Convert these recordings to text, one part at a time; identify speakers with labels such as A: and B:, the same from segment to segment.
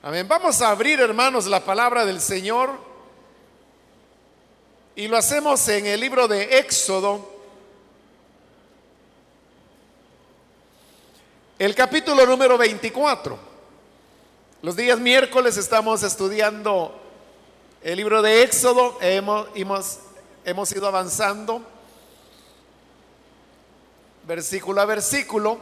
A: Amén. Vamos a abrir, hermanos, la palabra del Señor. Y lo hacemos en el libro de Éxodo. El capítulo número 24. Los días miércoles estamos estudiando el libro de Éxodo. Hemos, hemos, hemos ido avanzando versículo a versículo.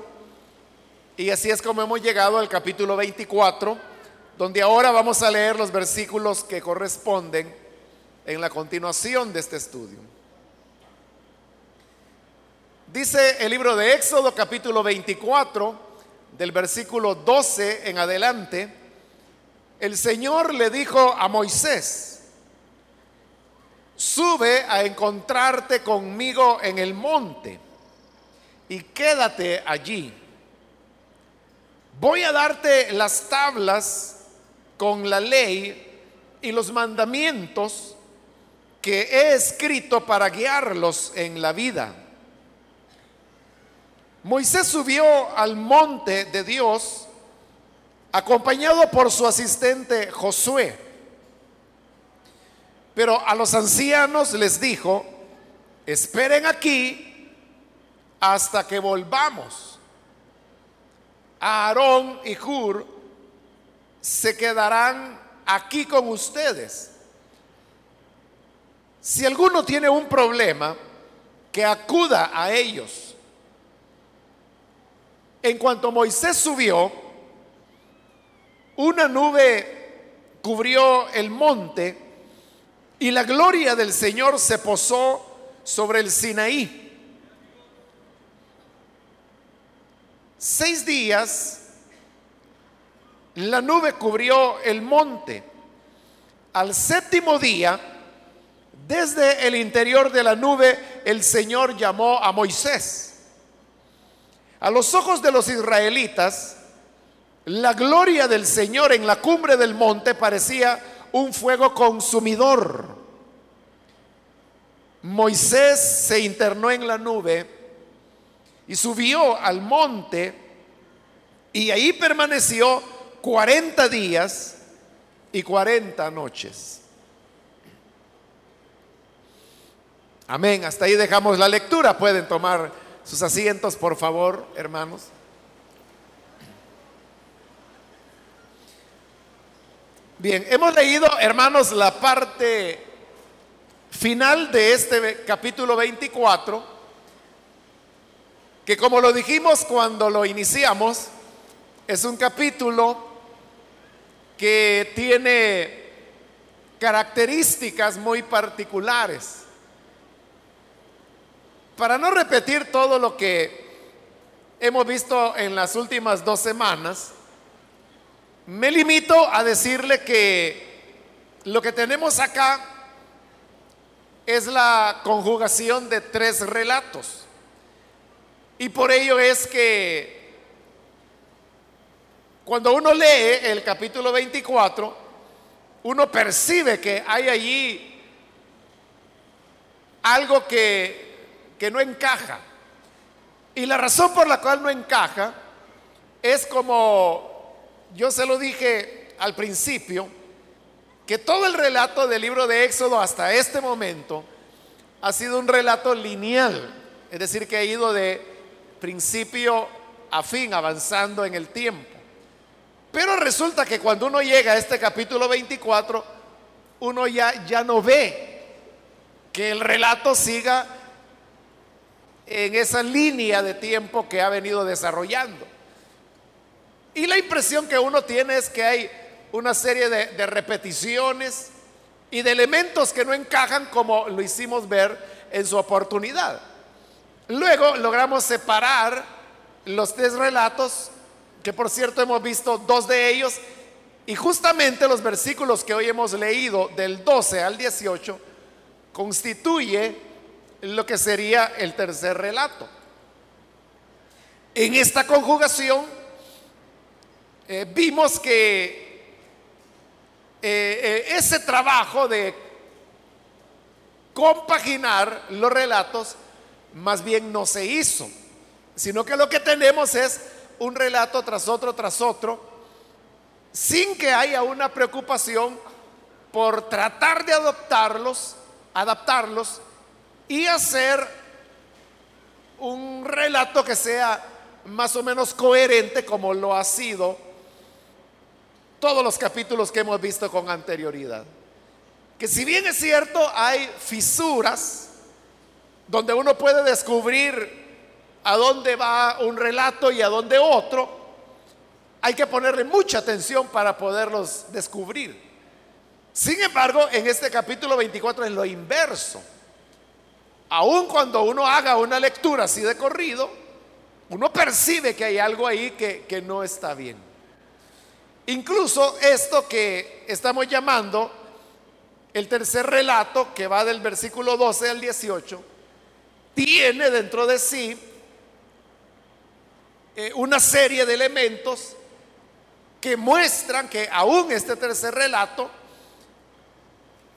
A: Y así es como hemos llegado al capítulo 24 donde ahora vamos a leer los versículos que corresponden en la continuación de este estudio. Dice el libro de Éxodo capítulo 24, del versículo 12 en adelante, el Señor le dijo a Moisés, sube a encontrarte conmigo en el monte y quédate allí. Voy a darte las tablas con la ley y los mandamientos que he escrito para guiarlos en la vida. Moisés subió al monte de Dios acompañado por su asistente Josué. Pero a los ancianos les dijo, esperen aquí hasta que volvamos. Aarón y Hur se quedarán aquí con ustedes. Si alguno tiene un problema, que acuda a ellos. En cuanto Moisés subió, una nube cubrió el monte y la gloria del Señor se posó sobre el Sinaí. Seis días la nube cubrió el monte. Al séptimo día, desde el interior de la nube, el Señor llamó a Moisés. A los ojos de los israelitas, la gloria del Señor en la cumbre del monte parecía un fuego consumidor. Moisés se internó en la nube y subió al monte y ahí permaneció 40 días y 40 noches. Amén. Hasta ahí dejamos la lectura. Pueden tomar sus asientos, por favor, hermanos. Bien, hemos leído, hermanos, la parte final de este capítulo 24, que como lo dijimos cuando lo iniciamos, es un capítulo que tiene características muy particulares. Para no repetir todo lo que hemos visto en las últimas dos semanas, me limito a decirle que lo que tenemos acá es la conjugación de tres relatos. Y por ello es que cuando uno lee el capítulo 24, uno percibe que hay allí algo que, que no encaja. Y la razón por la cual no encaja es como yo se lo dije al principio, que todo el relato del libro de Éxodo hasta este momento ha sido un relato lineal, es decir, que ha ido de principio a fin, avanzando en el tiempo. Pero resulta que cuando uno llega a este capítulo 24, uno ya, ya no ve que el relato siga en esa línea de tiempo que ha venido desarrollando. Y la impresión que uno tiene es que hay una serie de, de, repeticiones y de elementos que no encajan como lo hicimos ver en su oportunidad. Luego logramos separar los tres relatos que por cierto hemos visto dos de ellos, y justamente los versículos que hoy hemos leído del 12 al 18 constituye lo que sería el tercer relato. En esta conjugación eh, vimos que eh, eh, ese trabajo de compaginar los relatos más bien no se hizo, sino que lo que tenemos es un relato tras otro, tras otro, sin que haya una preocupación por tratar de adoptarlos, adaptarlos y hacer un relato que sea más o menos coherente como lo ha sido todos los capítulos que hemos visto con anterioridad. Que si bien es cierto, hay fisuras donde uno puede descubrir a dónde va un relato y a dónde otro, hay que ponerle mucha atención para poderlos descubrir. Sin embargo, en este capítulo 24 es lo inverso. Aun cuando uno haga una lectura así de corrido, uno percibe que hay algo ahí que, que no está bien. Incluso esto que estamos llamando el tercer relato, que va del versículo 12 al 18, tiene dentro de sí eh, una serie de elementos que muestran que aún este tercer relato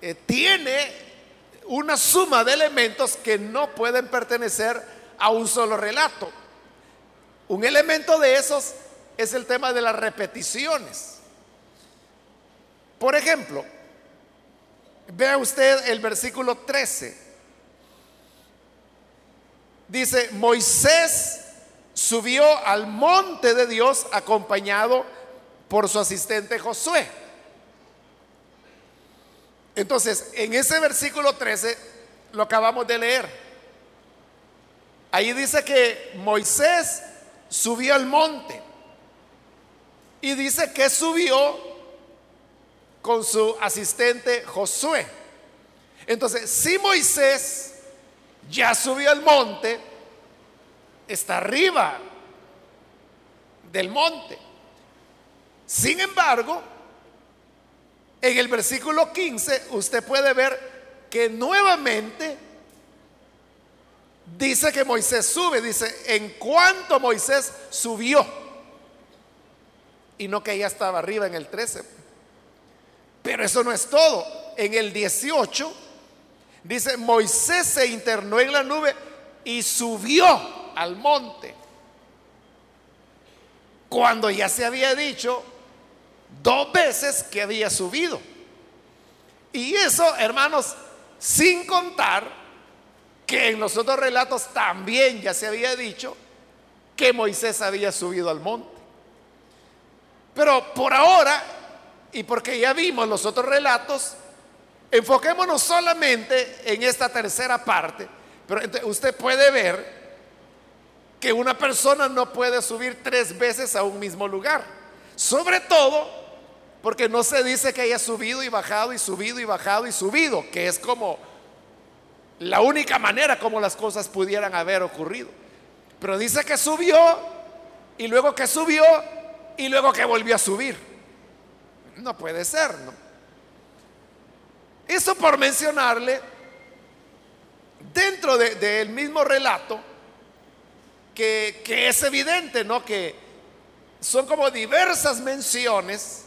A: eh, tiene una suma de elementos que no pueden pertenecer a un solo relato. Un elemento de esos es el tema de las repeticiones. Por ejemplo, vea usted el versículo 13. Dice, Moisés subió al monte de Dios acompañado por su asistente Josué. Entonces, en ese versículo 13 lo acabamos de leer. Ahí dice que Moisés subió al monte. Y dice que subió con su asistente Josué. Entonces, si Moisés ya subió al monte, está arriba del monte. Sin embargo, en el versículo 15 usted puede ver que nuevamente dice que Moisés sube, dice, en cuanto Moisés subió, y no que ya estaba arriba en el 13. Pero eso no es todo. En el 18 dice, Moisés se internó en la nube y subió al monte. Cuando ya se había dicho dos veces que había subido. Y eso, hermanos, sin contar que en los otros relatos también ya se había dicho que Moisés había subido al monte. Pero por ahora, y porque ya vimos los otros relatos, enfoquémonos solamente en esta tercera parte. Pero usted puede ver que una persona no puede subir tres veces a un mismo lugar. Sobre todo porque no se dice que haya subido y bajado y subido y bajado y subido, que es como la única manera como las cosas pudieran haber ocurrido. Pero dice que subió y luego que subió y luego que volvió a subir. No puede ser, ¿no? Eso por mencionarle, dentro del mismo relato, que, es evidente, ¿no? Que son como diversas menciones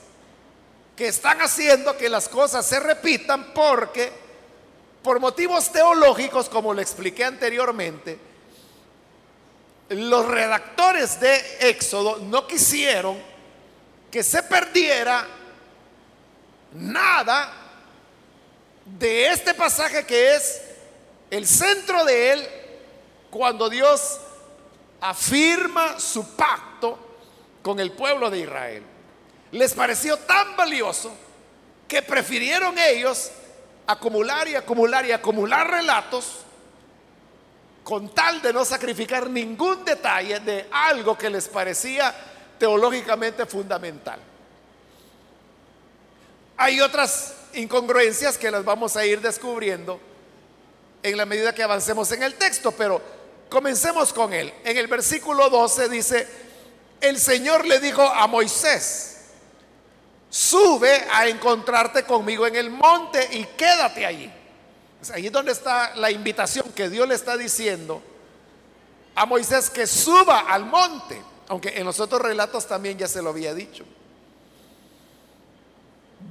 A: que están haciendo que las cosas se repitan porque, por motivos teológicos, como le expliqué anteriormente, los redactores de Éxodo no quisieron que se perdiera nada de este pasaje que es el centro de él cuando Dios afirma su pacto con el pueblo de Israel. Les pareció tan valioso que prefirieron ellos acumular y acumular y acumular relatos con tal de no sacrificar ningún detalle de algo que les parecía teológicamente fundamental. Hay otras incongruencias que las vamos a ir descubriendo en la medida que avancemos en el texto, pero comencemos con él. En el versículo 12 dice, el Señor le dijo a Moisés, sube a encontrarte conmigo en el monte y quédate allí. Ahí es donde está la invitación que Dios le está diciendo a Moisés que suba al monte, aunque en los otros relatos también ya se lo había dicho.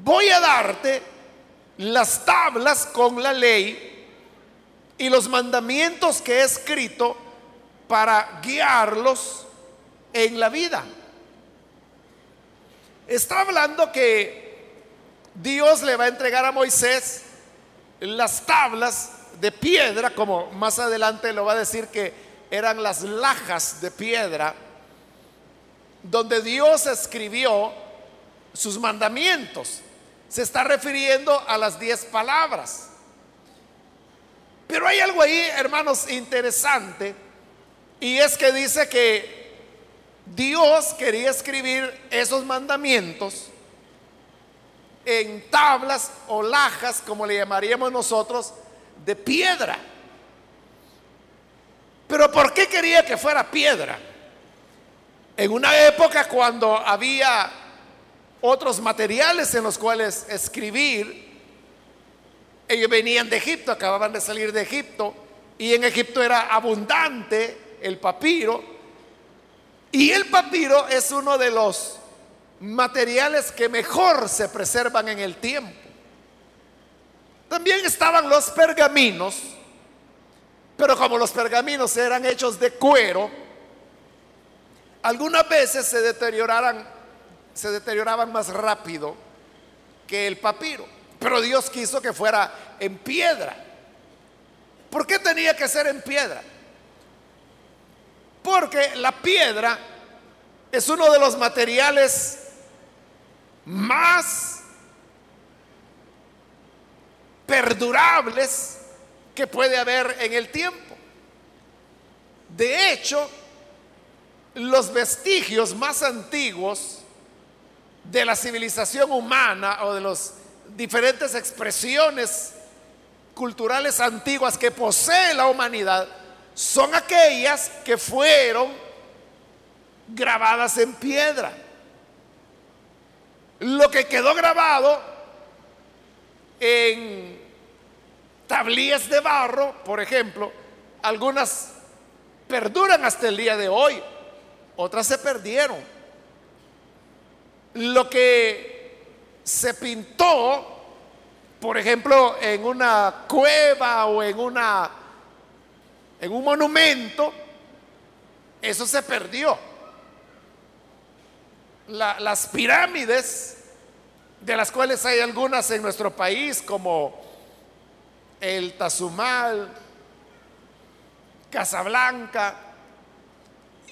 A: Voy a darte las tablas con la ley y los mandamientos que he escrito para guiarlos en la vida. está hablando que Dios le va a entregar a Moisés las tablas de piedra, como más adelante lo va a decir que eran las lajas de piedra, donde Dios escribió sus mandamientos. Se está refiriendo a las diez palabras. Pero hay algo ahí, hermanos, interesante, y es que dice que Dios quería escribir esos mandamientos en tablas o lajas, como le llamaríamos nosotros, de piedra. Pero ¿por qué quería que fuera piedra? En una época cuando había otros materiales en los cuales escribir, ellos venían de Egipto, acababan de salir de Egipto, y en Egipto era abundante el papiro, y el papiro es uno de los materiales que mejor se preservan en el tiempo. También estaban los pergaminos, pero como los pergaminos eran hechos de cuero, algunas veces se se deterioraban más rápido que el papiro. Pero Dios quiso que fuera en piedra. ¿Por qué tenía que ser en piedra? Porque la piedra es uno de los materiales más perdurables que puede haber en el tiempo. De hecho, los vestigios más antiguos de la civilización humana o de las diferentes expresiones culturales antiguas que posee la humanidad son aquellas que fueron grabadas en piedra. Lo que quedó grabado en tablillas de barro, por ejemplo, algunas perduran hasta el día de hoy, otras se perdieron. Lo que se pintó, por ejemplo, en una cueva o en una en un monumento, eso se perdió. las pirámides, de las cuales hay algunas en nuestro país, como el Tazumal, Casablanca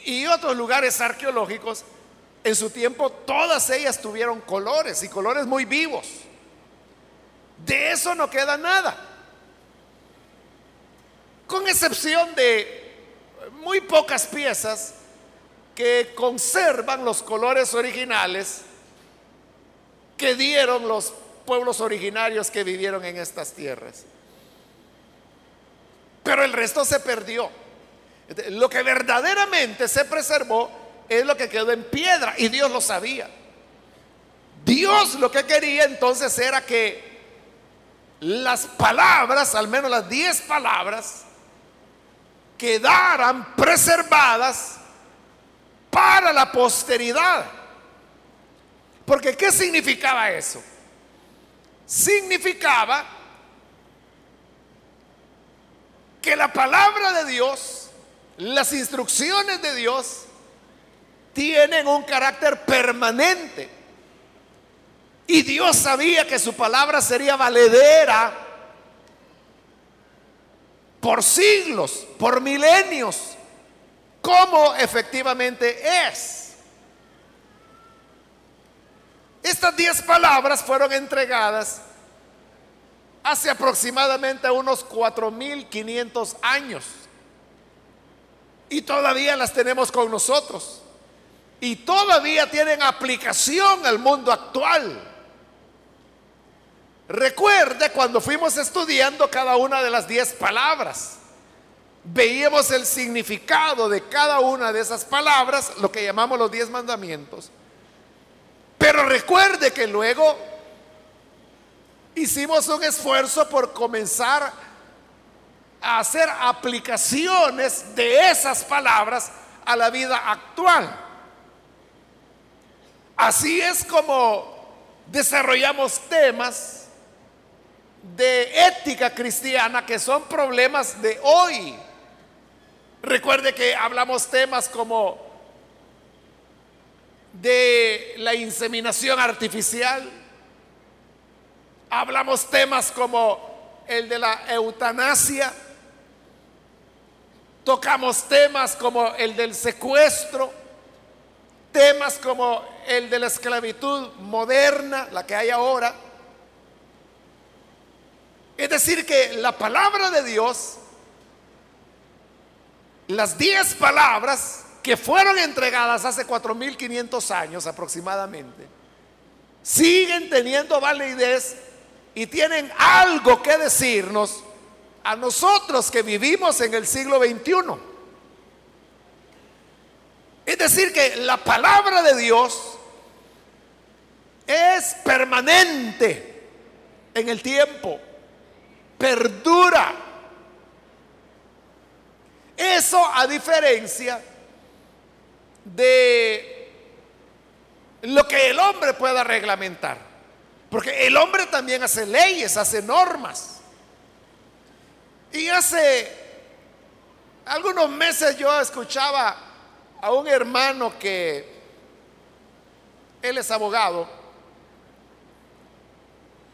A: y otros lugares arqueológicos, en su tiempo todas ellas tuvieron colores y colores muy vivos. De eso no queda nada. Con excepción de muy pocas piezas que conservan los colores originales que dieron los pueblos originarios que vivieron en estas tierras pero el resto se perdió. Lo que verdaderamente se preservó es lo que quedó en piedra y Dios lo sabía. Dios lo que quería entonces era que las palabras, al menos las diez palabras, quedaran preservadas para la posteridad. Porque ¿qué significaba eso? Significaba que la palabra de Dios, las instrucciones de Dios, tienen un carácter permanente. Y Dios sabía que su palabra sería valedera por siglos, por milenios, como efectivamente es. Estas diez palabras fueron entregadas hace aproximadamente unos 4.500 años. Y todavía las tenemos con nosotros. Y todavía tienen aplicación al mundo actual. Recuerde cuando fuimos estudiando cada una de las diez palabras. Veíamos el significado de cada una de esas palabras, lo que llamamos los diez mandamientos. Pero recuerde que luego hicimos un esfuerzo por comenzar a hacer aplicaciones de esas palabras a la vida actual. Así es como desarrollamos temas de ética cristiana que son problemas de hoy. Recuerde que hablamos temas como de la inseminación artificial. Hablamos temas como el de la eutanasia. Tocamos temas como el del secuestro. Temas como el de la esclavitud moderna, la que hay ahora. Es decir, que la palabra de Dios, las diez palabras que fueron entregadas hace 4.500 años aproximadamente, siguen teniendo validez y tienen algo que decirnos a nosotros que vivimos en el siglo XXI. Es decir, que la palabra de Dios es permanente en el tiempo, perdura. Eso a diferencia de lo que el hombre pueda reglamentar. Porque el hombre también hace leyes, hace normas. Y hace algunos meses yo escuchaba a un hermano que él es abogado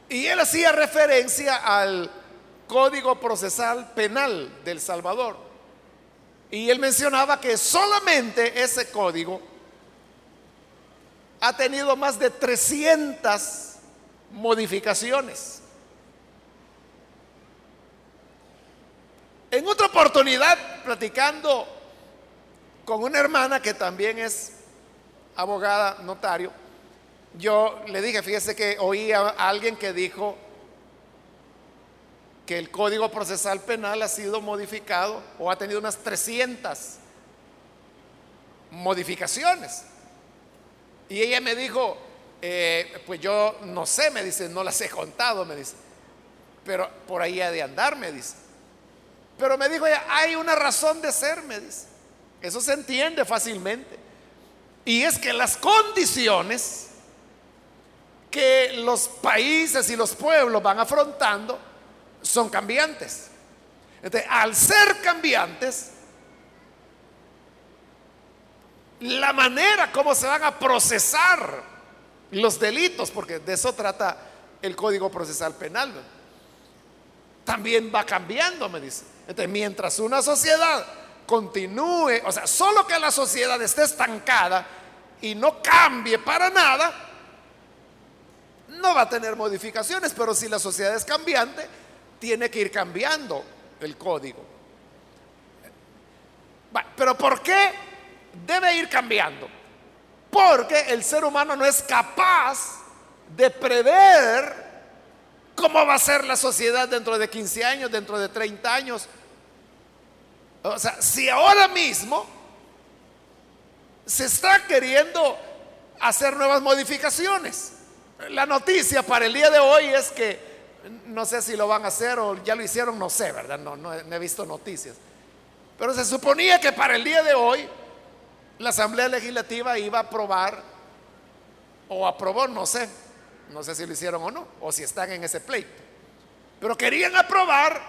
A: y él hacía referencia al Código Procesal Penal del Salvador. Y él mencionaba que solamente ese código ha tenido más de 300 modificaciones. En otra oportunidad, platicando con una hermana que también es abogada, notario, yo le dije, fíjese que oí a alguien que dijo que el Código Procesal Penal ha sido modificado o ha tenido unas 300 modificaciones. Y ella me dijo, eh, pues yo no sé, me dice, no las he contado, me dice, pero por ahí ha de andar, me dice. Pero me dijo ella, hay una razón de ser, me dice. Eso se entiende fácilmente. Y es que las condiciones que los países y los pueblos van afrontando son cambiantes. Entonces, al ser cambiantes, la manera como se van a procesar los delitos, porque de eso trata el Código Procesal Penal, también va cambiando, me dice. Entonces, mientras una sociedad continúe, o sea, solo que la sociedad esté estancada y no cambie para nada, no va a tener modificaciones, pero si la sociedad es cambiante, tiene que ir cambiando el código. Pero ¿por qué debe ir cambiando? Porque el ser humano no es capaz de prever cómo va a ser la sociedad dentro de 15 años, dentro de 30 años. O sea, si ahora mismo se está queriendo hacer nuevas modificaciones, la noticia para el día de hoy es que no sé si lo van a hacer o ya lo hicieron, no sé, ¿verdad? No, no, he visto noticias. Pero se suponía que para el día de hoy la Asamblea Legislativa iba a aprobar, o aprobó, no sé, no sé si lo hicieron o no, o si están en ese pleito. Pero querían aprobar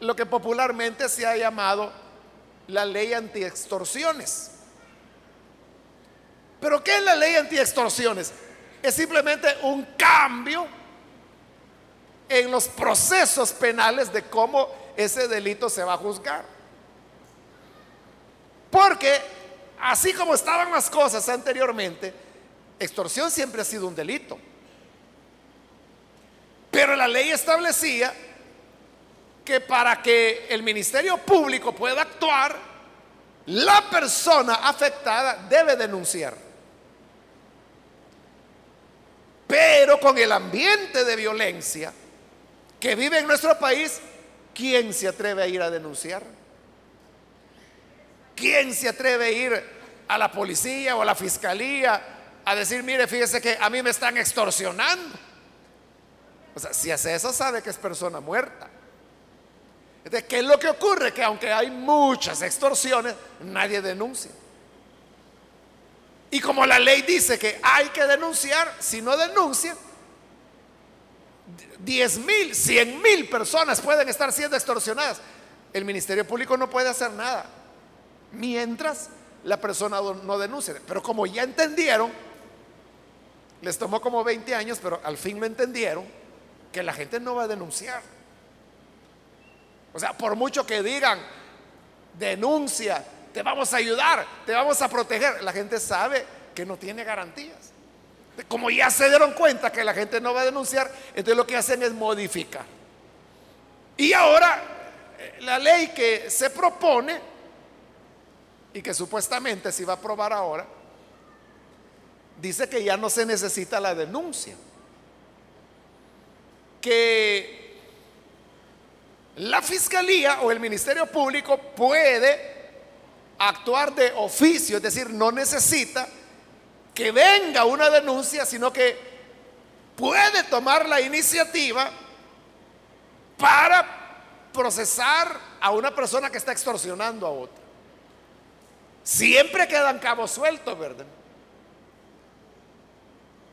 A: lo que popularmente se ha llamado la ley anti-extorsiones. ¿Pero qué es la ley anti-extorsiones? Es simplemente un cambio en los procesos penales de cómo ese delito se va a juzgar. Porque así como estaban las cosas anteriormente, extorsión siempre ha sido un delito. Pero la ley establecía que para que el Ministerio Público pueda actuar, la persona afectada debe denunciar. Pero con el ambiente de violencia, que vive en nuestro país, ¿quién se atreve a ir a denunciar? ¿Quién se atreve a ir a la policía o a la fiscalía a decir, mire, fíjese que a mí me están extorsionando? O sea, si hace eso, sabe que es persona muerta. Entonces, ¿qué es lo que ocurre? Que aunque hay muchas extorsiones, nadie denuncia. Y como la ley dice que hay que denunciar, si no denuncia, 10 mil, 100 mil personas pueden estar siendo extorsionadas. El Ministerio Público no puede hacer nada mientras la persona no denuncie. Pero como ya entendieron Les tomó como 20 años, pero al fin lo entendieron que la gente no va a denunciar. O sea, por mucho que digan, denuncia, te vamos a ayudar, te vamos a proteger, la gente sabe que no tiene garantías. Como ya se dieron cuenta que la gente no va a denunciar, entonces lo que hacen es modificar. Y ahora, eh, la ley que se propone y que supuestamente se va a aprobar ahora, dice que ya no se necesita la denuncia. Que la fiscalía o el Ministerio Público puede actuar de oficio, es decir, no necesita que venga una denuncia, sino que puede tomar la iniciativa para procesar a una persona que está extorsionando a otra. Siempre quedan cabos sueltos, ¿verdad?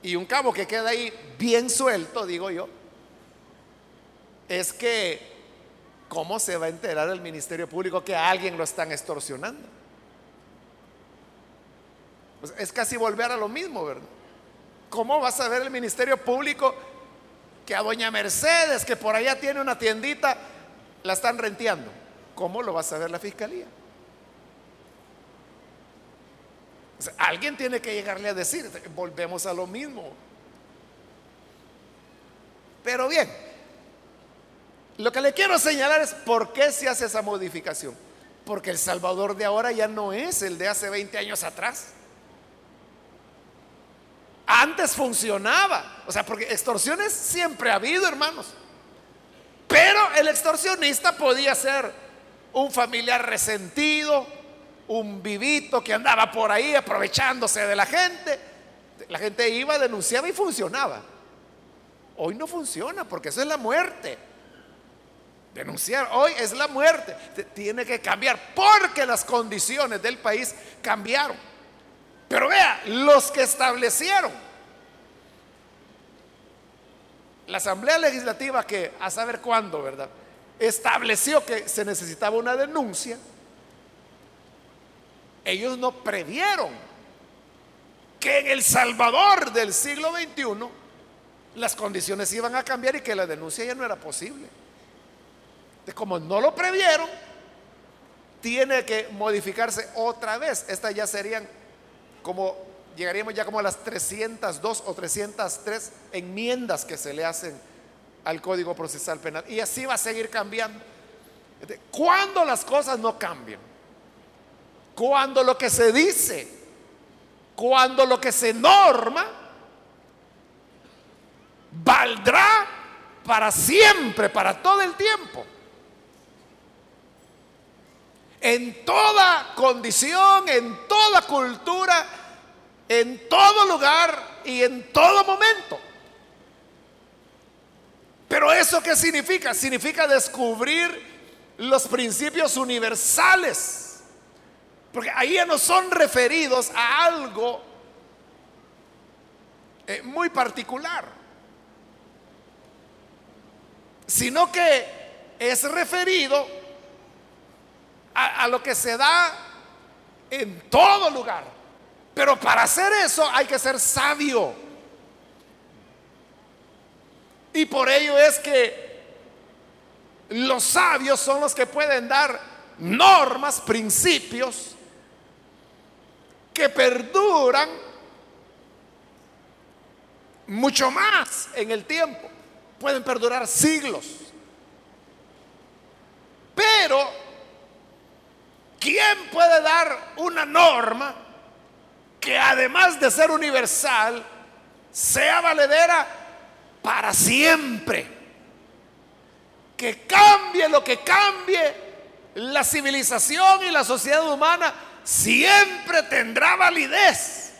A: Y un cabo que queda ahí bien suelto, digo yo, es que ¿cómo se va a enterar el Ministerio Público que a alguien lo están extorsionando? Pues, es casi volver a lo mismo, ¿verdad? ¿Cómo va a saber el Ministerio Público que a doña Mercedes, que por allá tiene una tiendita, la están renteando? ¿Cómo lo va a saber la fiscalía? alguien tiene que llegarle a decir, volvemos a lo mismo. Pero bien, lo que le quiero señalar es por qué se hace esa modificación. Porque El Salvador de ahora ya no es el de hace 20 años atrás. Antes funcionaba. O sea, porque extorsiones siempre ha habido, hermanos. Pero el extorsionista podía ser un familiar resentido, un vivito que andaba por ahí aprovechándose de la gente. La gente iba, denunciaba y funcionaba. Hoy no funciona porque eso es la muerte. Denunciar hoy es la muerte. Tiene que cambiar porque las condiciones del país cambiaron. Pero vea, los que establecieron la Asamblea Legislativa que a saber cuándo, ¿verdad? Estableció que se necesitaba una denuncia. Ellos no previeron que en El Salvador del siglo XXI las condiciones iban a cambiar y que la denuncia ya no era posible. Como no lo previeron, tiene que modificarse otra vez. Estas ya serían como, llegaríamos ya como a las 302 o 303 enmiendas que se le hacen al Código Procesal Penal. Y así va a seguir cambiando. Cuando las cosas no cambian, cuando lo que se dice, cuando lo que se norma, valdrá para siempre, para todo el tiempo en toda condición, en toda cultura, en todo lugar y en todo momento. Pero eso qué significa? Significa descubrir los principios universales. Porque ahí ya no son referidos a algo eh, muy particular, sino que es referido a, lo que se da en todo lugar. Pero para hacer eso hay que ser sabio. Y por ello es que los sabios son los que pueden dar normas, principios que perduran mucho más en el tiempo. Pueden perdurar siglos. Pero ¿Quién puede dar una norma que además de ser universal, sea valedera para siempre? Que cambie lo que cambie, la civilización y la sociedad humana siempre tendrá validez.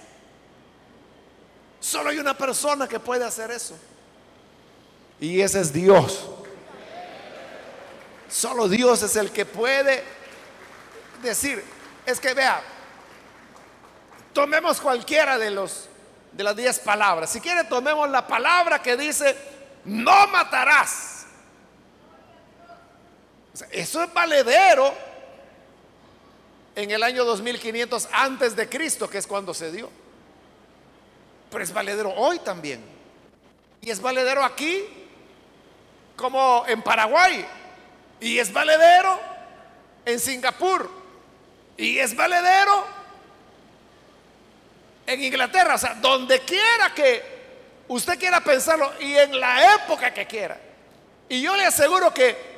A: Solo hay una persona que puede hacer eso. Y ese es Dios. Solo Dios es el que puede decir, es que vea, tomemos cualquiera de los de las diez palabras. Si quiere, tomemos la palabra que dice, no matarás. eso es valedero en el año 2500 antes de Cristo, que es cuando se dio. pero es valedero hoy también. Y es valedero aquí, como en Paraguay. Y es valedero en Singapur. Y es valedero en Inglaterra. O sea, donde quiera que usted quiera pensarlo y en la época que quiera. Y yo le aseguro que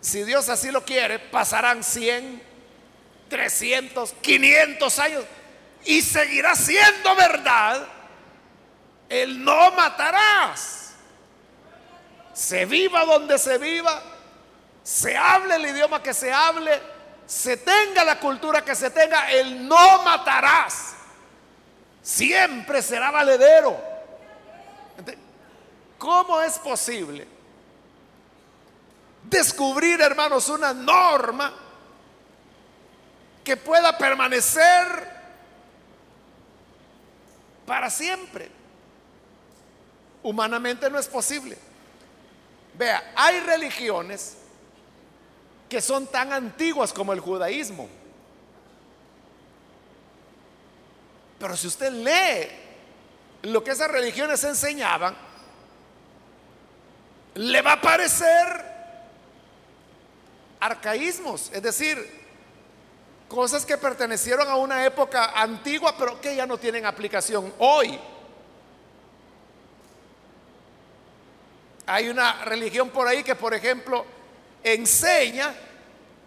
A: si Dios así lo quiere, pasarán 100, 300, 500 años y seguirá siendo verdad el no matarás. Se viva donde se viva, se hable el idioma que se hable, se tenga la cultura que se tenga, el no matarás. Siempre será valedero. ¿Cómo es posible descubrir, hermanos, una norma que pueda permanecer para siempre. Humanamente no es posible. Vea, hay religiones que son tan antiguas como el judaísmo. Pero si usted lee lo que esas religiones enseñaban, le va a parecer arcaísmos, es decir, cosas que pertenecieron a una época antigua, pero que ya no tienen aplicación hoy. Hay una religión por ahí que, por ejemplo, enseña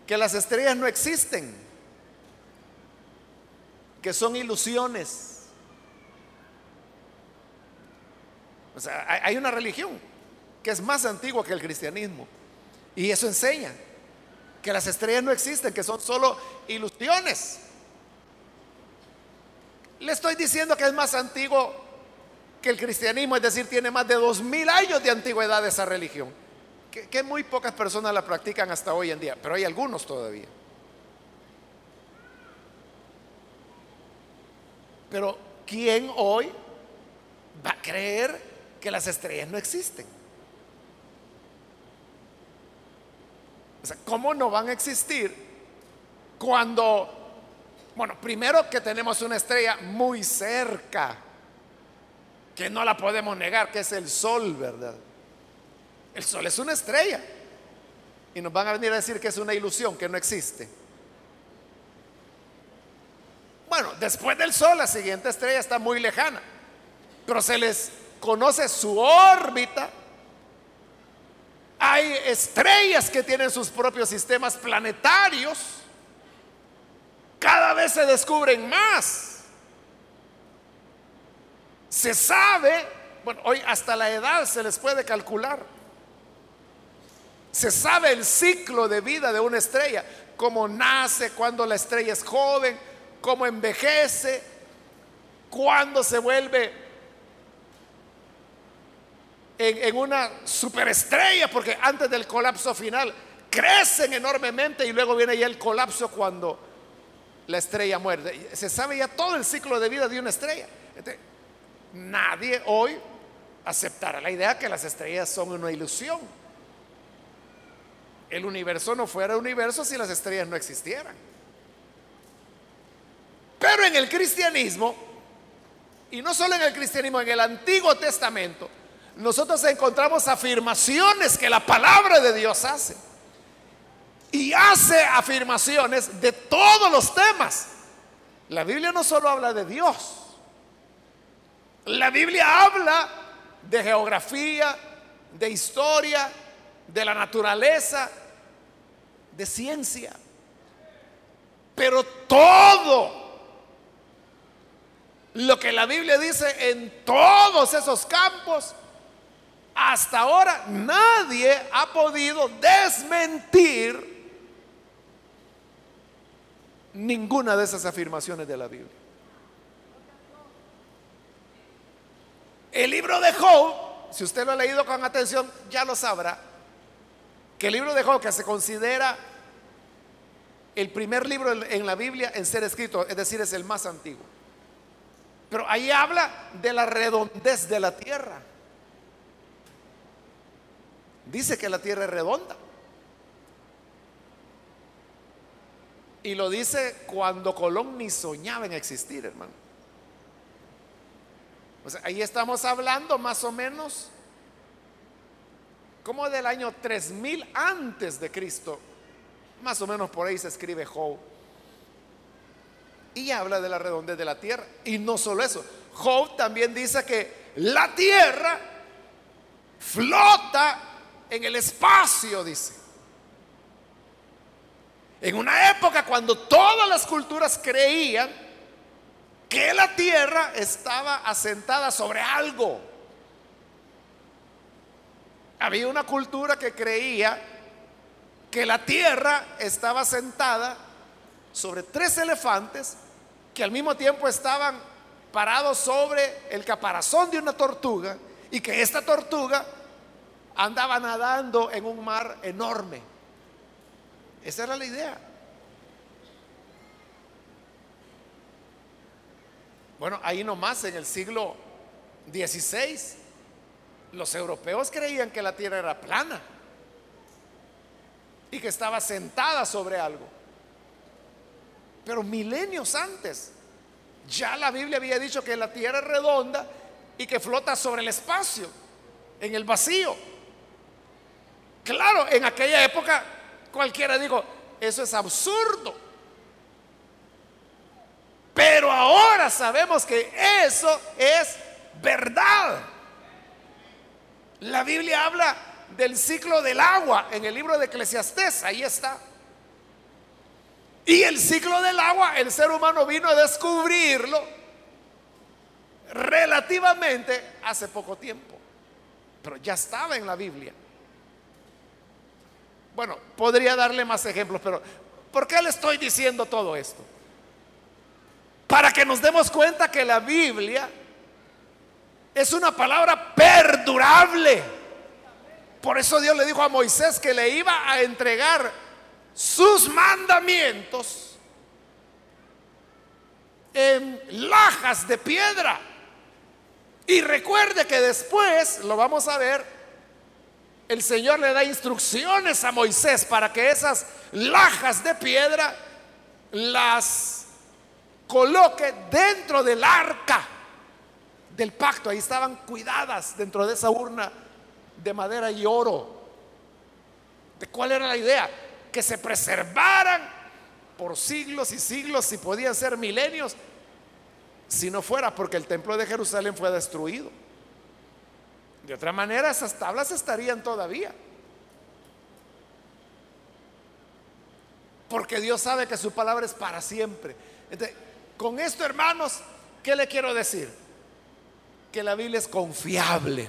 A: que las estrellas no existen, que son ilusiones. O sea, hay una religión que es más antigua que el cristianismo y eso enseña que las estrellas no existen, que son solo ilusiones. Le estoy diciendo que es más antiguo que el cristianismo, es decir, tiene más de dos mil años de antigüedad esa religión, que, muy pocas personas la practican hasta hoy en día, pero hay algunos todavía. Pero ¿quién hoy va a creer que las estrellas no existen? ¿cómo no van a existir cuando, bueno, primero que tenemos una estrella muy cerca, que no la podemos negar, que es el Sol, ¿verdad? El Sol es una estrella. Y nos van a venir a decir que es una ilusión, que no existe. Bueno, después del Sol, la siguiente estrella está muy lejana, pero se les conoce su órbita hay estrellas que tienen sus propios sistemas planetarios. Cada vez se descubren más. Se sabe, bueno, hoy hasta la edad se les puede calcular. Se sabe el ciclo de vida de una estrella, cómo nace, cuando la estrella es joven, cómo envejece, cuándo se vuelve en, una superestrella, porque antes del colapso final crecen enormemente y luego viene ya el colapso cuando la estrella muere. Se sabe ya todo el ciclo de vida de una estrella. nadie hoy aceptará la idea que las estrellas son una ilusión. El universo no fuera universo si las estrellas no existieran. Pero en el cristianismo, y no solo en el cristianismo, en el Antiguo Testamento, nosotros encontramos afirmaciones que la palabra de Dios hace. Y hace afirmaciones de todos los temas. La Biblia no solo habla de Dios. La Biblia habla de geografía, de historia, de la naturaleza, de ciencia. Pero todo lo que la Biblia dice en todos esos campos hasta ahora nadie ha podido desmentir ninguna de esas afirmaciones de la Biblia. El libro de Job, si usted lo ha leído con atención, ya lo sabrá, que el libro de Job, que se considera el primer libro en la Biblia en ser escrito, es decir, es el más antiguo. Pero ahí habla de la redondez de la tierra dice que la tierra es redonda. Y lo dice cuando Colón ni soñaba en existir, hermano. ahí estamos hablando más o menos como del año 3000 antes de Cristo. Más o menos por ahí se escribe Job. Y habla de la redondez de la tierra. Y no solo eso, Job también dice que la tierra flota en el espacio, dice. En una época cuando todas las culturas creían que la tierra estaba asentada sobre algo. Había una cultura que creía que la tierra estaba asentada sobre tres elefantes que al mismo tiempo estaban parados sobre el caparazón de una tortuga y que esta tortuga andaba nadando en un mar enorme. Esa era la idea. Bueno, ahí nomás en el siglo XVI, los europeos creían que la Tierra era plana y que estaba sentada sobre algo. Pero milenios antes, ya la Biblia había dicho que la Tierra es redonda y que flota sobre el espacio, en el vacío. Claro, en aquella época cualquiera dijo, eso es absurdo. Pero ahora sabemos que eso es verdad. La Biblia habla del ciclo del agua en el libro de Eclesiastés, ahí está. Y el ciclo del agua, el ser humano vino a descubrirlo relativamente hace poco tiempo, pero ya estaba en la Biblia. Bueno, podría darle más ejemplos, pero ¿por qué le estoy diciendo todo esto? Para que nos demos cuenta que la Biblia es una palabra perdurable. Por eso Dios le dijo a Moisés que le iba a entregar sus mandamientos en lajas de piedra. Y recuerde que después, lo vamos a ver, el Señor le da instrucciones a Moisés para que esas lajas de piedra las coloque dentro del arca del pacto. Ahí estaban cuidadas dentro de esa urna de madera y oro. ¿De cuál era la idea? Que se preservaran por siglos y siglos, si podían ser milenios, si no fuera porque el templo de Jerusalén fue destruido. De otra manera, esas tablas estarían todavía. Porque Dios sabe que su palabra es para siempre. Con esto, hermanos, ¿qué le quiero decir? Que la Biblia es confiable.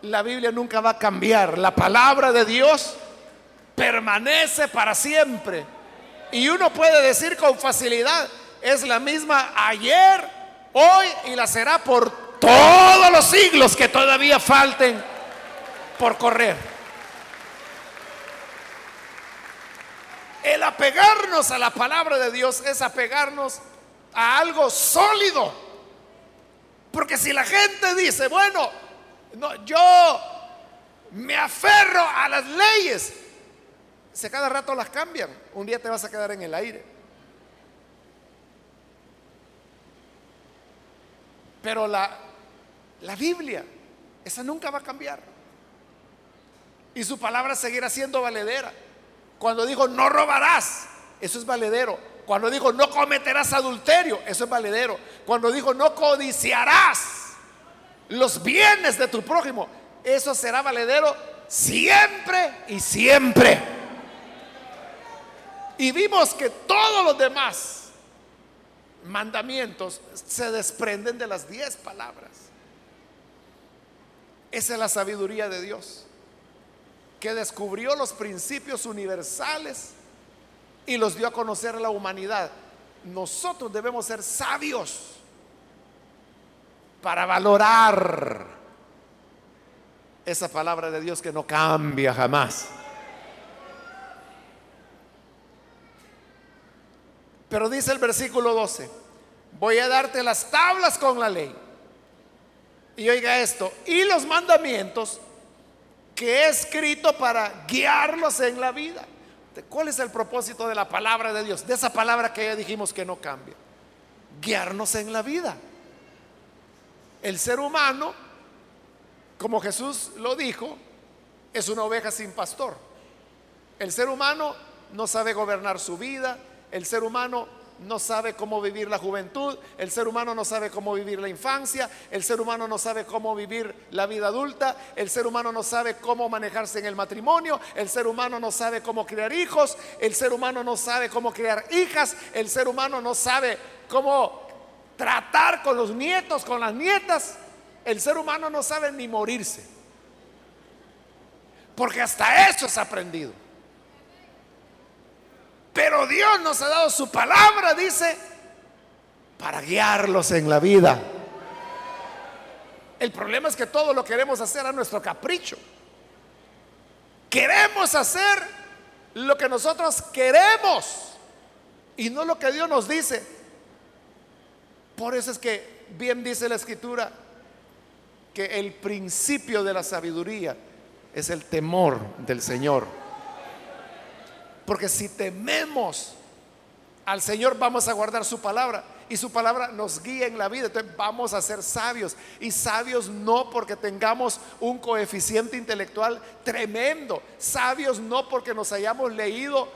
A: La Biblia nunca va a cambiar. La palabra de Dios permanece para siempre. Y uno puede decir con facilidad, es la misma ayer, hoy y la será por todos los siglos que todavía falten por correr. El apegarnos a la palabra de Dios es apegarnos a algo sólido. Porque si la gente dice, bueno, no, yo me aferro a las leyes, se cada rato las cambian, un día te vas a quedar en el aire. Pero la, la Biblia, esa nunca va a cambiar. Y su palabra seguirá siendo valedera. Cuando dijo no robarás, eso es valedero. Cuando dijo no cometerás adulterio, eso es valedero. Cuando dijo no codiciarás los bienes de tu prójimo, eso será valedero siempre y siempre. Y vimos que todos los demás mandamientos se desprenden de las diez palabras. Esa es la sabiduría de Dios que descubrió los principios universales y los dio a conocer a la humanidad. Nosotros debemos ser sabios para valorar esa palabra de Dios que no cambia jamás. Pero dice el versículo 12, voy a darte las tablas con la ley. Y oiga esto, y los mandamientos que he escrito para guiarlos en la vida. ¿Cuál es el propósito de la palabra de Dios? De esa palabra que ya dijimos que no cambia. guiarnos en la vida. El ser humano, como Jesús lo dijo, es una oveja sin pastor. El ser humano no sabe gobernar su vida, el ser humano no sabe cómo vivir la juventud, el ser humano no sabe cómo vivir la infancia, el ser humano no sabe cómo vivir la vida adulta, el ser humano no sabe cómo manejarse en el matrimonio, el ser humano no sabe cómo criar hijos, el ser humano no sabe cómo criar hijas, el ser humano no sabe cómo tratar con los nietos, con las nietas, el ser humano no sabe ni morirse. Porque hasta eso es aprendido. Pero Dios nos ha dado su palabra, dice, para guiarlos en la vida. El problema es que todo lo queremos hacer a nuestro capricho. Queremos hacer lo que nosotros queremos y no lo que Dios nos dice. Por eso es que bien dice la escritura que el principio de la sabiduría es el temor del Señor. Porque si tememos al Señor, vamos a guardar su palabra. Y su palabra nos guía en la vida. Entonces vamos a ser sabios. Y sabios no porque tengamos un coeficiente intelectual tremendo. Sabios no porque nos hayamos leído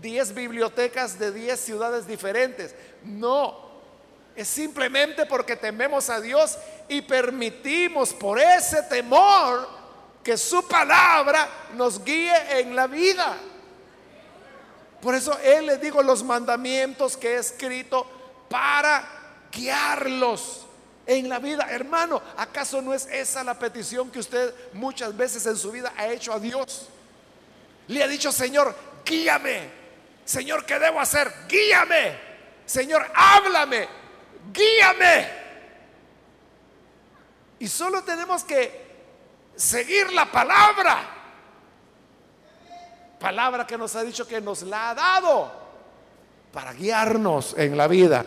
A: 10 bibliotecas de 10 ciudades diferentes. No. Es simplemente porque tememos a Dios y permitimos por ese temor que su palabra nos guíe en la vida. Por eso Él les dijo los mandamientos que he escrito para guiarlos en la vida. Hermano, ¿acaso no es esa la petición que usted muchas veces en su vida ha hecho a Dios? Le ha dicho, Señor, guíame. Señor, ¿qué debo hacer? Guíame. Señor, háblame. Guíame. Y solo tenemos que seguir la palabra palabra que nos ha dicho que nos la ha dado para guiarnos en la vida.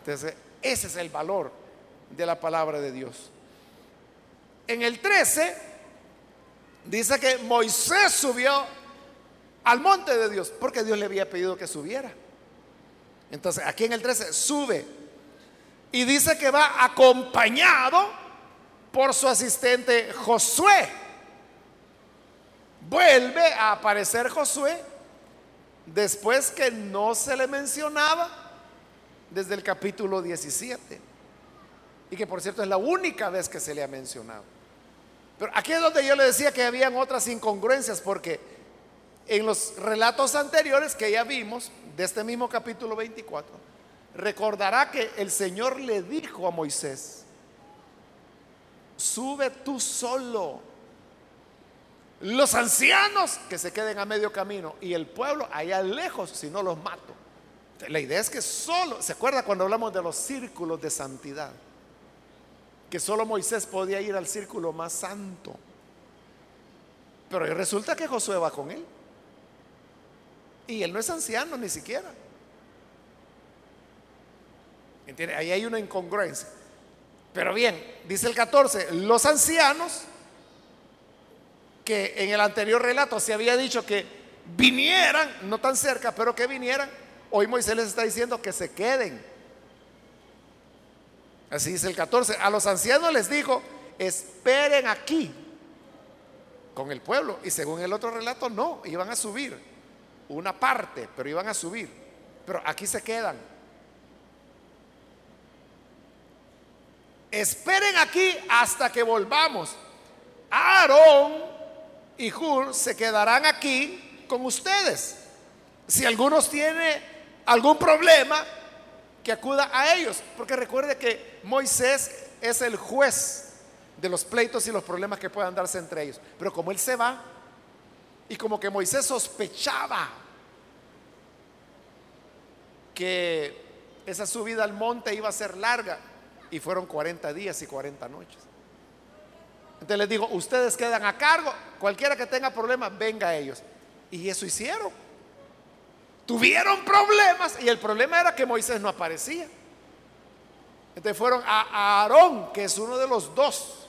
A: Entonces, ese es el valor de la palabra de Dios. En el 13 dice que Moisés subió al monte de Dios porque Dios le había pedido que subiera. Entonces, aquí en el 13 sube y dice que va acompañado por su asistente Josué. Vuelve a aparecer Josué después que no se le mencionaba desde el capítulo 17. Y que por cierto es la única vez que se le ha mencionado. Pero aquí es donde yo le decía que habían otras incongruencias porque en los relatos anteriores que ya vimos de este mismo capítulo 24, recordará que el Señor le dijo a Moisés, sube tú solo los ancianos que se queden a medio camino y el pueblo allá lejos, si no los mato. La idea es que solo, ¿se acuerda cuando hablamos de los círculos de santidad? Que solo Moisés podía ir al círculo más santo. Pero resulta que Josué va con él. Y él no es anciano ni siquiera. ¿Entiende? Ahí hay una incongruencia. Pero bien, dice el 14, los ancianos que en el anterior relato se había dicho que vinieran, no tan cerca, pero que vinieran, hoy Moisés les está diciendo que se queden. Así dice el 14. A los ancianos les dijo, esperen aquí con el pueblo. Y según el otro relato, no, iban a subir. Una parte, pero iban a subir. Pero aquí se quedan. Esperen aquí hasta que volvamos. Aarón y Hur se quedarán aquí con ustedes. Si algunos tiene algún problema, que acuda a ellos. Porque recuerde que Moisés es el juez de los pleitos y los problemas que puedan darse entre ellos. Pero como él se va, y como que Moisés sospechaba que esa subida al monte iba a ser larga, y fueron 40 días y 40 noches. Entonces les digo, ustedes quedan a cargo, cualquiera que tenga problemas, venga a ellos. Y eso hicieron. Tuvieron problemas y el problema era que Moisés no aparecía. Entonces fueron a Aarón, que es uno de los dos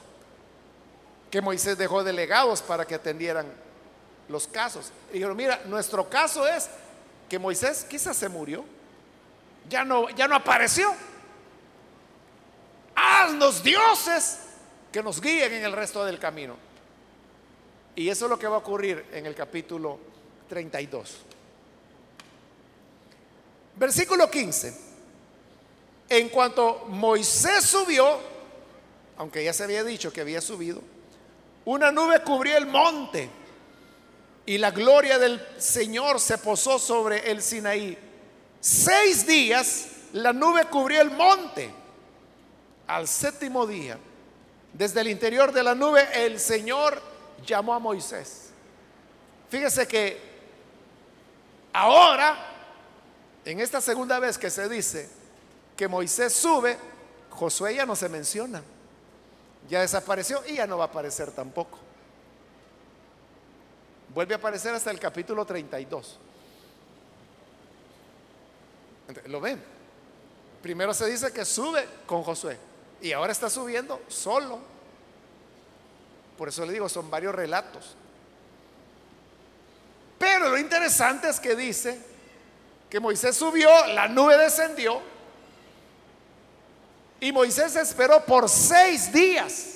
A: que Moisés dejó delegados para que atendieran los casos. Y dijeron, mira, nuestro caso es que Moisés quizás se murió. ya no, ya no apareció. Haznos dioses que nos guíen en el resto del camino. Y eso es lo que va a ocurrir en el capítulo 32. Versículo 15. En cuanto Moisés subió, aunque ya se había dicho que había subido, una nube cubrió el monte y la gloria del Señor se posó sobre el Sinaí. Seis días la nube cubrió el monte. Al séptimo día, desde el interior de la nube, el Señor llamó a Moisés. Fíjese que ahora, en esta segunda vez que se dice que Moisés sube, Josué ya no se menciona. Ya desapareció y ya no va a aparecer tampoco. Vuelve a aparecer hasta el capítulo 32. ¿Lo ven? Primero se dice que sube con Josué y ahora está subiendo solo. Por eso le digo, son varios relatos. Pero lo interesante es que dice que Moisés subió, la nube descendió y Moisés esperó por seis días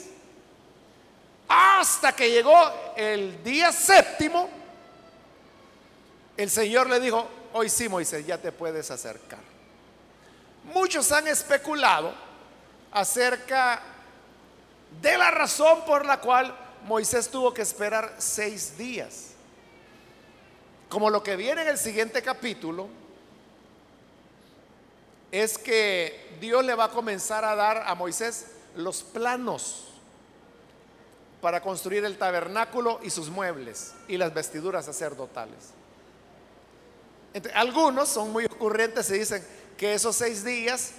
A: hasta que llegó el día séptimo. El Señor le dijo, hoy sí Moisés, ya te puedes acercar. Muchos han especulado acerca de la razón por la cual Moisés tuvo que esperar seis días. Como lo que viene en el siguiente capítulo, es que Dios le va a comenzar a dar a Moisés los planos para construir el tabernáculo y sus muebles y las vestiduras sacerdotales. algunos son muy ocurrentes y dicen que esos seis días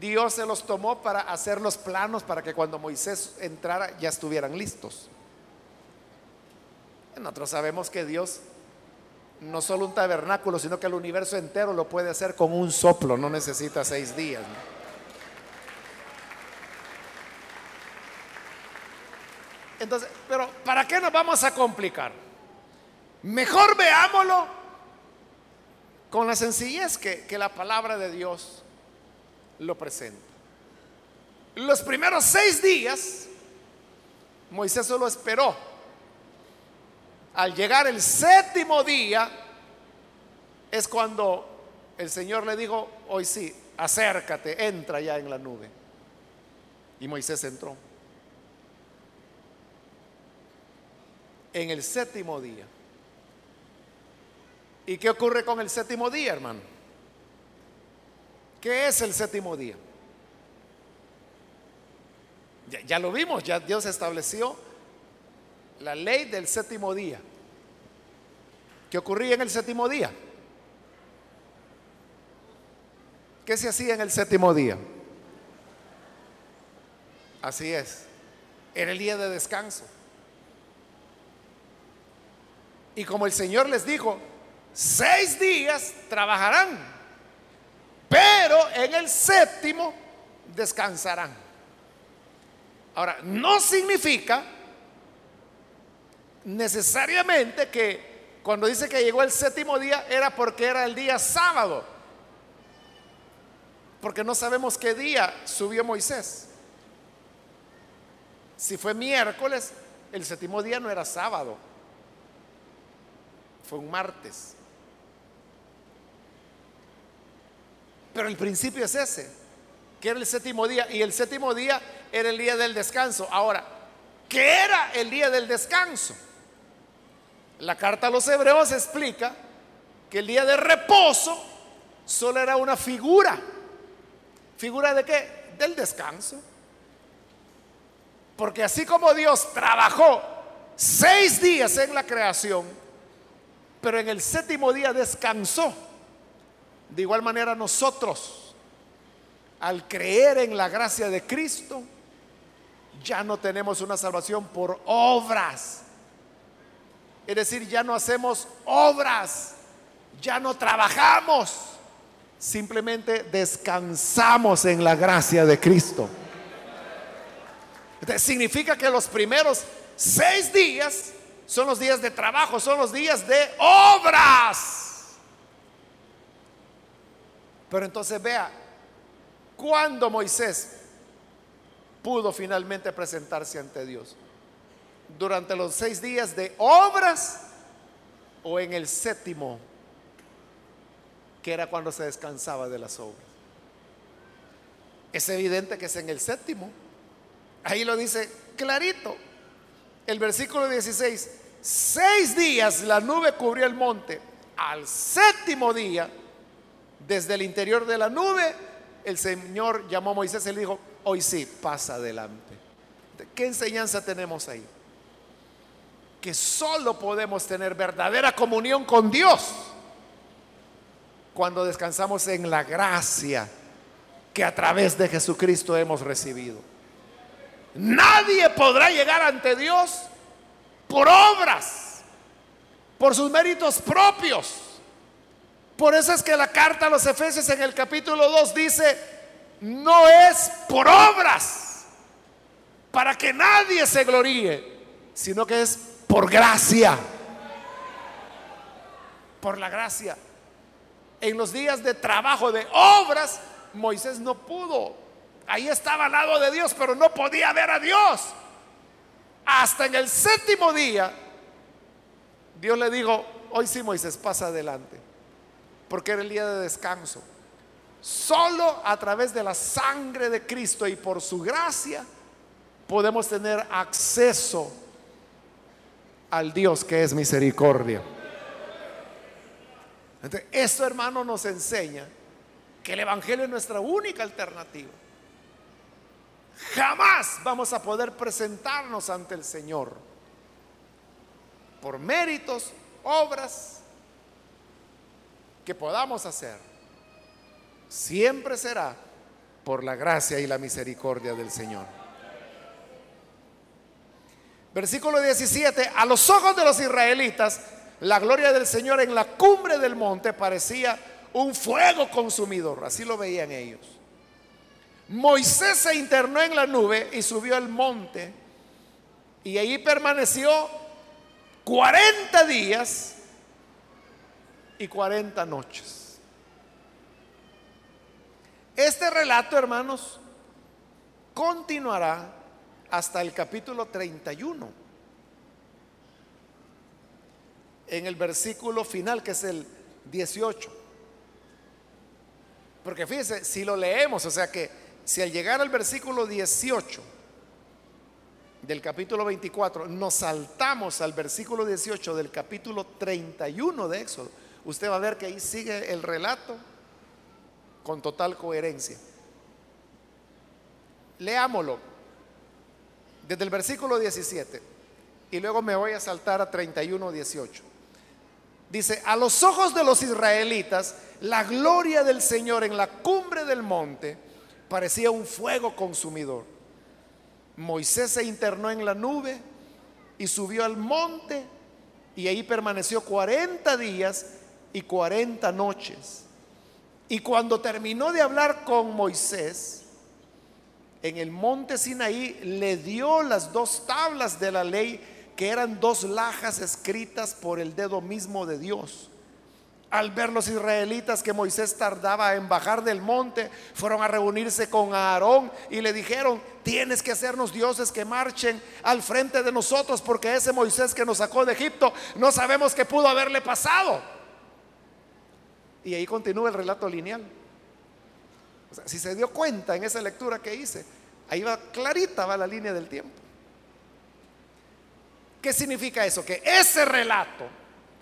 A: Dios se los tomó para hacer los planos para que cuando Moisés entrara ya estuvieran listos. Nosotros sabemos que Dios no solo un tabernáculo, sino que el universo entero lo puede hacer con un soplo, no necesita seis días. Entonces, pero ¿para qué nos vamos a complicar? Mejor veámoslo con la sencillez que, que la palabra de Dios lo presenta. Los primeros seis días, Moisés solo esperó al llegar el séptimo día, es cuando el Señor le dijo, hoy sí, acércate, entra ya en la nube. Y Moisés entró. En el séptimo día. ¿Y qué ocurre con el séptimo día, hermano? ¿Qué es el séptimo día? Ya, lo vimos, ya Dios estableció la ley del séptimo día. ¿Qué ocurría en el séptimo día? ¿Qué se hacía en el séptimo día? Así es. Era el día de descanso. Y como el Señor les dijo, seis días trabajarán, pero en el séptimo descansarán. Ahora, no significa necesariamente que cuando dice que llegó el séptimo día era porque era el día sábado. Porque no sabemos qué día subió Moisés. Si fue miércoles, el séptimo día no era sábado. Fue un martes. Pero el principio es ese, que era el séptimo día. Y el séptimo día era el día del descanso. Ahora, ¿qué era el día del descanso? La carta a los hebreos explica que el día de reposo solo era una figura. ¿Figura de qué? Del descanso. Porque así como Dios trabajó seis días en la creación, pero en el séptimo día descansó, de igual manera nosotros, al creer en la gracia de Cristo, ya no tenemos una salvación por obras es decir, ya no hacemos obras, ya no trabajamos, simplemente descansamos en la gracia de Cristo. Significa que los primeros seis días son los días de trabajo, son los días de obras. Pero entonces vea, cuando Moisés pudo finalmente presentarse ante Dios? ¿Durante los seis días de obras o en el séptimo, que era cuando se descansaba de las obras? Es evidente que es en el séptimo. Ahí lo dice clarito. El versículo 16. Seis días la nube cubrió el monte. Al séptimo día, desde el interior de la nube, el Señor llamó a Moisés y le dijo, hoy sí, pasa adelante. ¿Qué enseñanza tenemos ahí? Que solo podemos tener verdadera comunión con Dios cuando descansamos en la gracia que a través de Jesucristo hemos recibido. Nadie podrá llegar ante Dios por obras, por sus méritos propios. Por eso es que la carta a los Efesios en el capítulo 2 dice, no es por obras, para que nadie se gloríe, sino que es por gracia. Por la gracia. En los días de trabajo, de obras, Moisés no pudo Ahí estaba al lado de Dios, pero no podía ver a Dios. Hasta en el séptimo día, Dios le dijo, hoy sí Moisés, pasa adelante, porque era el día de descanso. Solo a través de la sangre de Cristo y por su gracia podemos tener acceso al Dios que es misericordia. Esto hermano nos enseña que el Evangelio es nuestra única alternativa. Jamás vamos a poder presentarnos ante el Señor por méritos, obras que podamos hacer. Siempre será por la gracia y la misericordia del Señor. Versículo 17, a los ojos de los israelitas, la gloria del Señor en la cumbre del monte parecía un fuego consumidor, así lo veían ellos. Moisés se internó en la nube y subió al monte y allí permaneció 40 días y 40 noches. Este relato, hermanos, continuará hasta el capítulo 31. En el versículo final, que es el 18. Porque fíjense, si lo leemos, o sea que si al llegar al versículo 18 del capítulo 24 nos saltamos al versículo 18 del capítulo 31 de Éxodo, usted va a ver que ahí sigue el relato con total coherencia. Leámoslo desde el versículo 17 y luego me voy a saltar a 31, 18. Dice, a los ojos de los israelitas, la gloria del Señor en la cumbre del monte parecía un fuego consumidor. Moisés se internó en la nube y subió al monte y ahí permaneció 40 días y 40 noches. Y cuando terminó de hablar con Moisés, en el monte Sinaí le dio las dos tablas de la ley que eran dos lajas escritas por el dedo mismo de Dios. Al ver los israelitas que Moisés tardaba en bajar del monte, fueron a reunirse con Aarón y le dijeron, tienes que hacernos dioses que marchen al frente de nosotros, porque ese Moisés que nos sacó de Egipto, no sabemos qué pudo haberle pasado. Y ahí continúa el relato lineal. si se dio cuenta en esa lectura que hice, ahí va clarita, va la línea del tiempo. ¿Qué significa eso? Que ese relato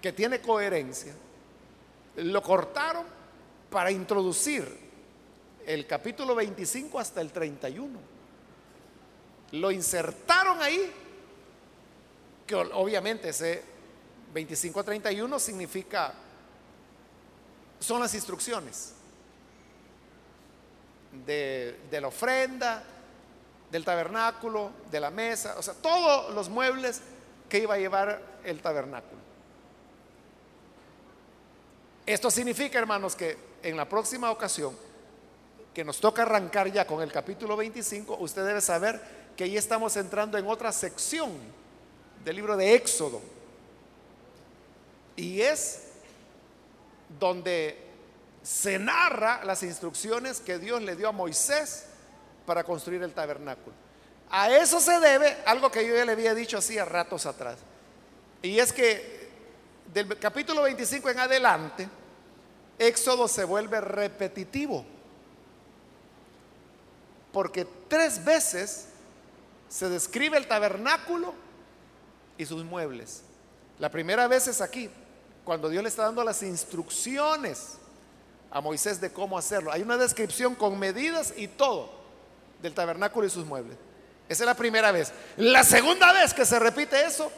A: que tiene coherencia, lo cortaron para introducir el capítulo 25 hasta el 31. Lo insertaron ahí, que obviamente ese 25 a 31 significa, son las instrucciones de, de la ofrenda, del tabernáculo, de la mesa, o sea, todos los muebles que iba a llevar el tabernáculo. Esto significa, hermanos, que en la próxima ocasión que nos toca arrancar ya con el capítulo 25, usted debe saber que ahí estamos entrando en otra sección del libro de Éxodo. Y es donde se narra las instrucciones que Dios le dio a Moisés para construir el tabernáculo. A eso se debe algo que yo ya le había dicho hacía ratos atrás. Y es que del capítulo 25 en adelante, Éxodo se vuelve repetitivo. Porque tres veces se describe el tabernáculo y sus muebles. La primera vez es aquí, cuando Dios le está dando las instrucciones a Moisés de cómo hacerlo. Hay una descripción con medidas y todo del tabernáculo y sus muebles. Esa es la primera vez. La segunda vez que se repite eso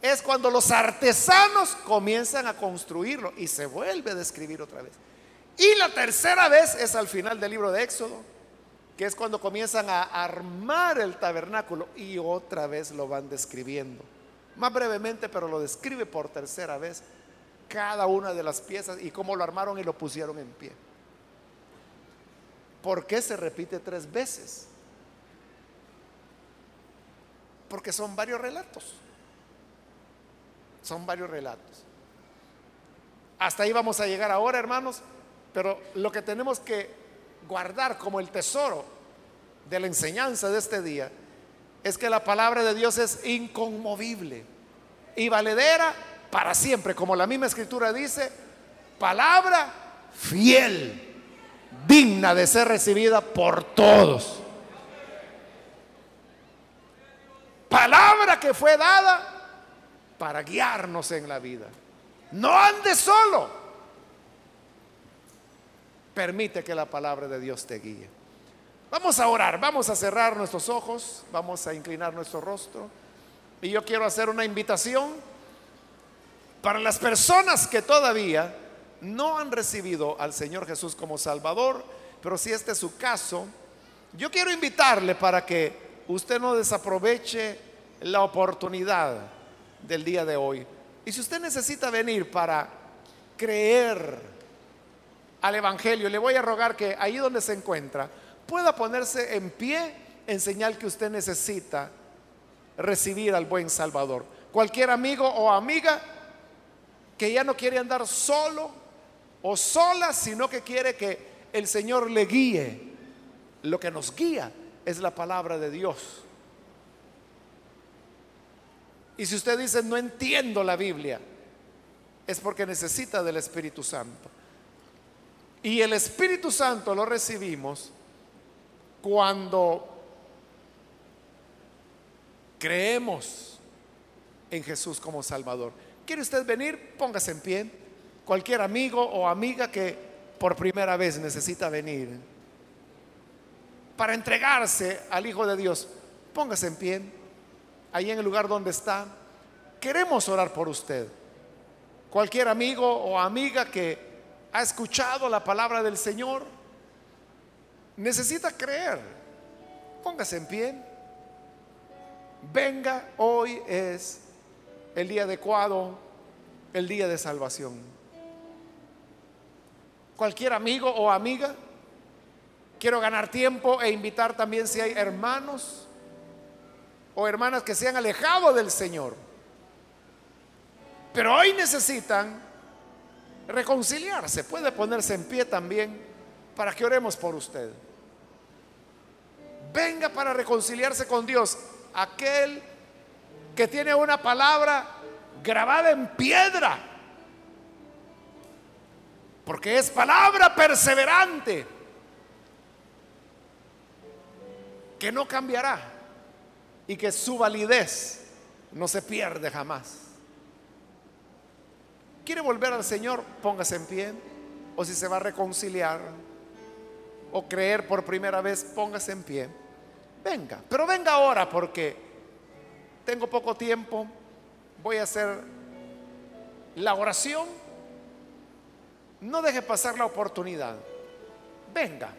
A: es cuando los artesanos comienzan a construirlo y se vuelve a describir otra vez. Y la tercera vez es al final del libro de Éxodo, que es cuando comienzan a armar el tabernáculo y otra vez lo van describiendo. Más brevemente, pero lo describe por tercera vez cada una de las piezas y cómo lo armaron y lo pusieron en pie. ¿Por qué se repite tres veces? Porque son varios relatos. Son varios relatos. Hasta ahí vamos a llegar ahora, hermanos, pero lo que tenemos que guardar como el tesoro de la enseñanza de este día es que la palabra de Dios es inconmovible y valedera para siempre, como la misma escritura dice, palabra fiel, digna de ser recibida por todos. Palabra que fue dada para guiarnos en la vida. No ande solo permite que la palabra de Dios te guíe. Vamos a orar, vamos a cerrar nuestros ojos, vamos a inclinar nuestro rostro. Y yo quiero hacer una invitación para las personas que todavía no han recibido al Señor Jesús como Salvador, pero si este es su caso, yo quiero invitarle para que usted no desaproveche la oportunidad del día de hoy. Y si usted necesita venir para creer al Evangelio, le voy a rogar que ahí donde se encuentra pueda ponerse en pie en señal que usted necesita recibir al buen Salvador. Cualquier amigo o amiga que ya no quiere andar solo o sola, sino que quiere que el Señor le guíe. Lo que nos guía es la palabra de Dios. Y si usted dice, no entiendo la Biblia, es porque necesita del Espíritu Santo. Y el Espíritu Santo lo recibimos cuando creemos en Jesús como Salvador. ¿Quiere usted venir? Póngase en pie. Cualquier amigo o amiga que por primera vez necesita venir para entregarse al Hijo de Dios, póngase en pie. Ahí en el lugar donde está. Queremos orar por usted. Cualquier amigo o amiga que ha escuchado la palabra del Señor, necesita creer. Póngase en pie. Venga, hoy es el día adecuado, el día de salvación. Cualquier amigo o amiga, quiero ganar tiempo e invitar también si hay hermanos o hermanas que se han alejado del Señor, pero hoy necesitan reconciliarse. Puede ponerse en pie también para que oremos por usted. Venga para reconciliarse con Dios. Aquel que tiene una palabra grabada en piedra. Porque es palabra perseverante. Que no cambiará. Y que su validez no se pierde jamás quiere volver al Señor, póngase en pie. O si se va a reconciliar o creer por primera vez, póngase en pie. Venga, pero venga ahora porque tengo poco tiempo. Voy a hacer la oración. No deje pasar la oportunidad. Venga.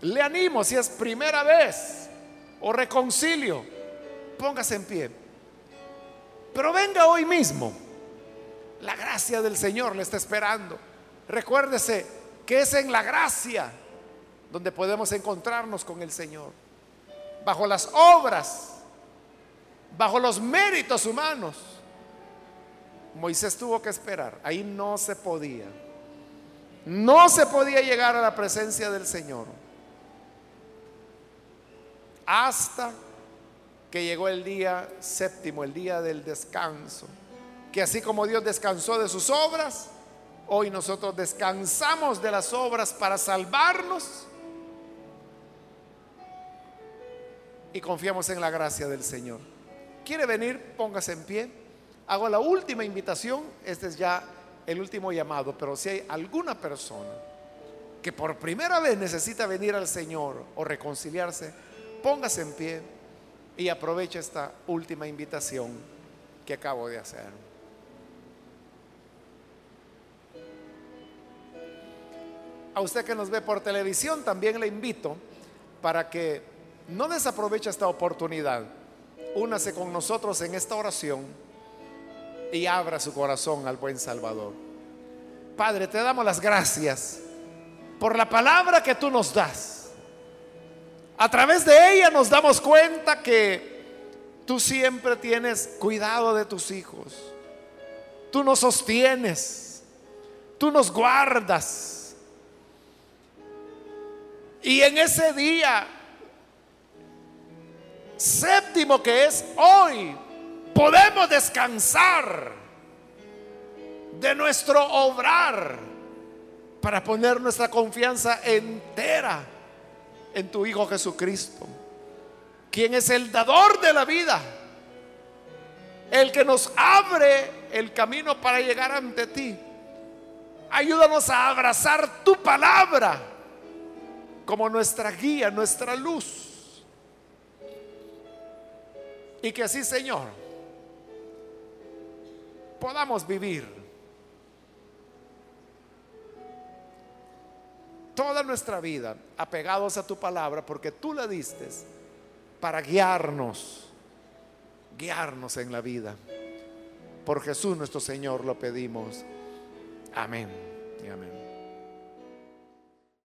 A: Le animo si es primera vez o reconcilio. Póngase en pie. Pero venga hoy mismo. La gracia del Señor le está esperando. Recuérdese que es en la gracia donde podemos encontrarnos con el Señor. Bajo las obras, bajo los méritos humanos. Moisés tuvo que esperar. Ahí no se podía. no se podía llegar a la presencia del Señor hasta que llegó el día séptimo, el día del descanso. Que así como Dios descansó de sus obras, hoy nosotros descansamos de las obras para salvarnos y confiamos en la gracia del Señor. ¿Quiere venir? Póngase en pie. Hago la última invitación. Este es ya el último llamado. Pero si hay alguna persona que por primera vez necesita venir al Señor o reconciliarse, póngase en pie y aproveche esta última invitación que acabo de hacer. A usted que nos ve por televisión, también le invito para que no desaproveche esta oportunidad. Únase con nosotros en esta oración y abra su corazón al buen Salvador. Padre, te damos las gracias por la palabra que tú nos das. A través de ella nos damos cuenta que tú siempre tienes cuidado de tus hijos. Tú nos sostienes. Tú nos guardas. Y en ese día séptimo que es hoy, podemos descansar de nuestro obrar para poner nuestra confianza entera en tu Hijo Jesucristo, quien es el dador de la vida, el que nos abre el camino para llegar ante ti. Ayúdanos a abrazar tu palabra como nuestra guía, nuestra luz. Y que así, Señor, podamos vivir toda nuestra vida apegados a tu palabra, porque tú la diste para guiarnos, guiarnos en la vida. Por Jesús nuestro Señor lo pedimos. Amén y amén.